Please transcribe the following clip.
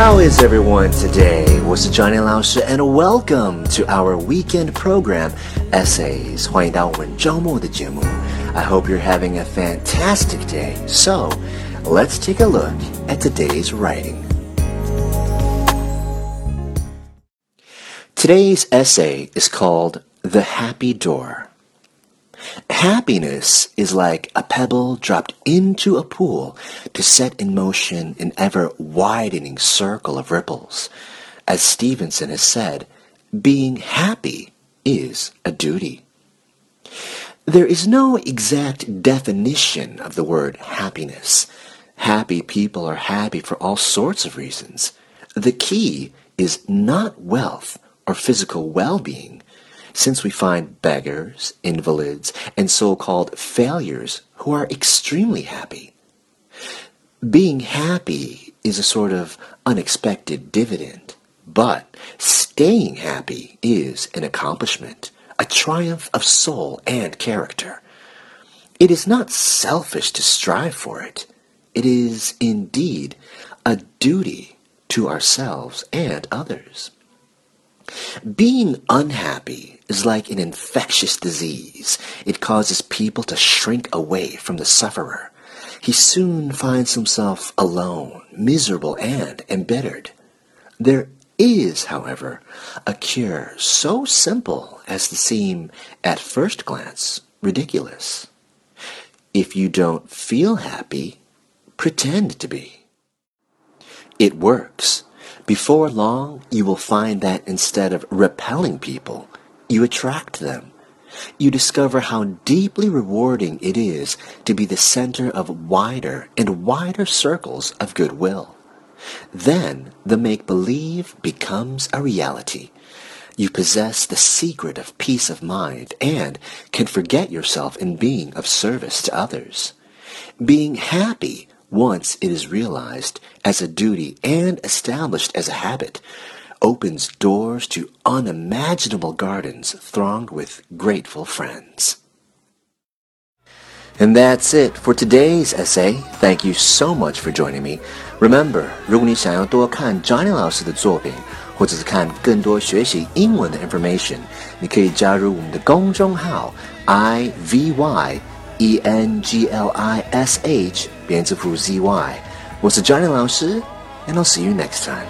How is everyone today? 我是 Johnny 老师 and welcome to our weekend program Essays. 欢迎到我们周末的节目。I hope you're having a fantastic day. So, let's take a look at today's writing. Today's essay is called The Happy Door. Happiness is like a pebble dropped into a pool to set in motion an ever widening circle of ripples. As Stevenson has said, being happy is a duty. There is no exact definition of the word happiness. Happy people are happy for all sorts of reasons. The key is not wealth or physical well-being, since we find beggars, invalids, and so-called failures who are extremely happy. Being happy is a sort of unexpected dividend, but staying happy is an accomplishment, a triumph of soul and character. It is not selfish to strive for it. It is indeed a duty to ourselves and others. Being unhappy is like an infectious disease. It causes people to shrink away from the sufferer. He soon finds himself alone, miserable, and embittered. There is, however, a cure so simple as to seem, at first glance, ridiculous. If you don't feel happy, pretend to be. It works. Before long, you will find that instead of repelling people, you attract them. You discover how deeply rewarding it is to be the center of wider and wider circles of goodwill. Then the make-believe becomes a reality. You possess the secret of peace of mind and can forget yourself in being of service to others. Being happy once it is realized as a duty and established as a habit, opens doors to unimaginable gardens thronged with grateful friends. And that's it for today's essay. Thank you so much for joining me. Remember, 如果你想要多看 Johnny 老师的作品，或者是看更多学习英文的 information，你可以加入我们的公众号 i v y e n g l i s h 编字符 ZY，我是 Johnny 老师，and I'll see you next time.